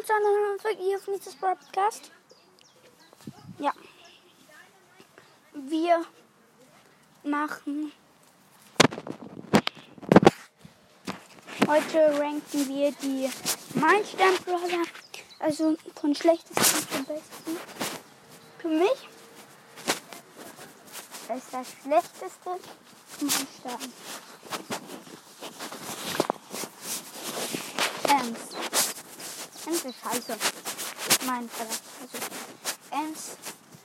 willkommen zu einer neuen Folge hier auf Nietzsches Podcast. Ja. Wir machen. Heute ranken wir die Meilenstein-Brawler. Also von schlechtesten zum besten. Für mich ist das schlechteste Meilenstein. Ist scheiße. Mein Verdacht. Also, Ernst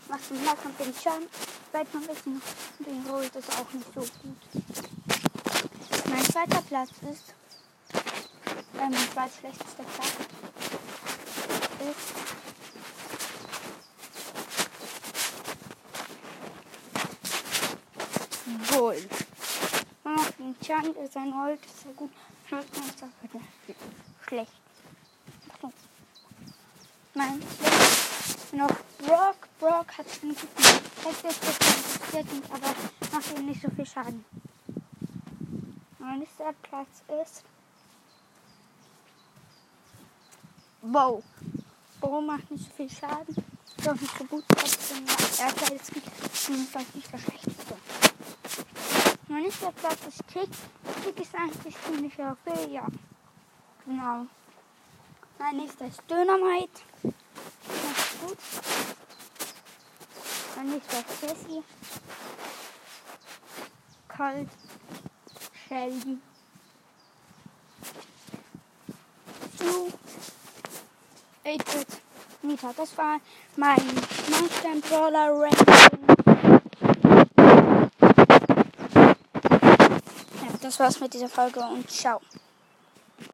macht einen Nahkampf den Schaden. Bleibt man wissen, den holt ist auch nicht so gut. Mein zweiter Platz ist. Äh, mein zweitschlechtester Platz ist. Wohl. Man macht den Schaden, ist gut. Schmeckt man ist aber schlecht. Mein noch Brock. Brock hat einen guten Effekt, nicht, aber macht ihm nicht so viel Schaden. Mein nächster Platz ist Wow. Bo macht nicht so viel Schaden. Ist auch nicht so gut. Trotzdem, er ist jetzt nicht, vielleicht nicht der schlechteste. Mein nächster Platz ist Tick. Tick ist eigentlich ziemlich okay, ja. Genau. Mein nächster ist Dynamite. Ist gut. Mein nächster ist Jessie. Colt. Shelly. Stu. 8-Bit. Nita. Das war mein Monster Brawler Ranking. Ja, das war's mit dieser Folge und ciao.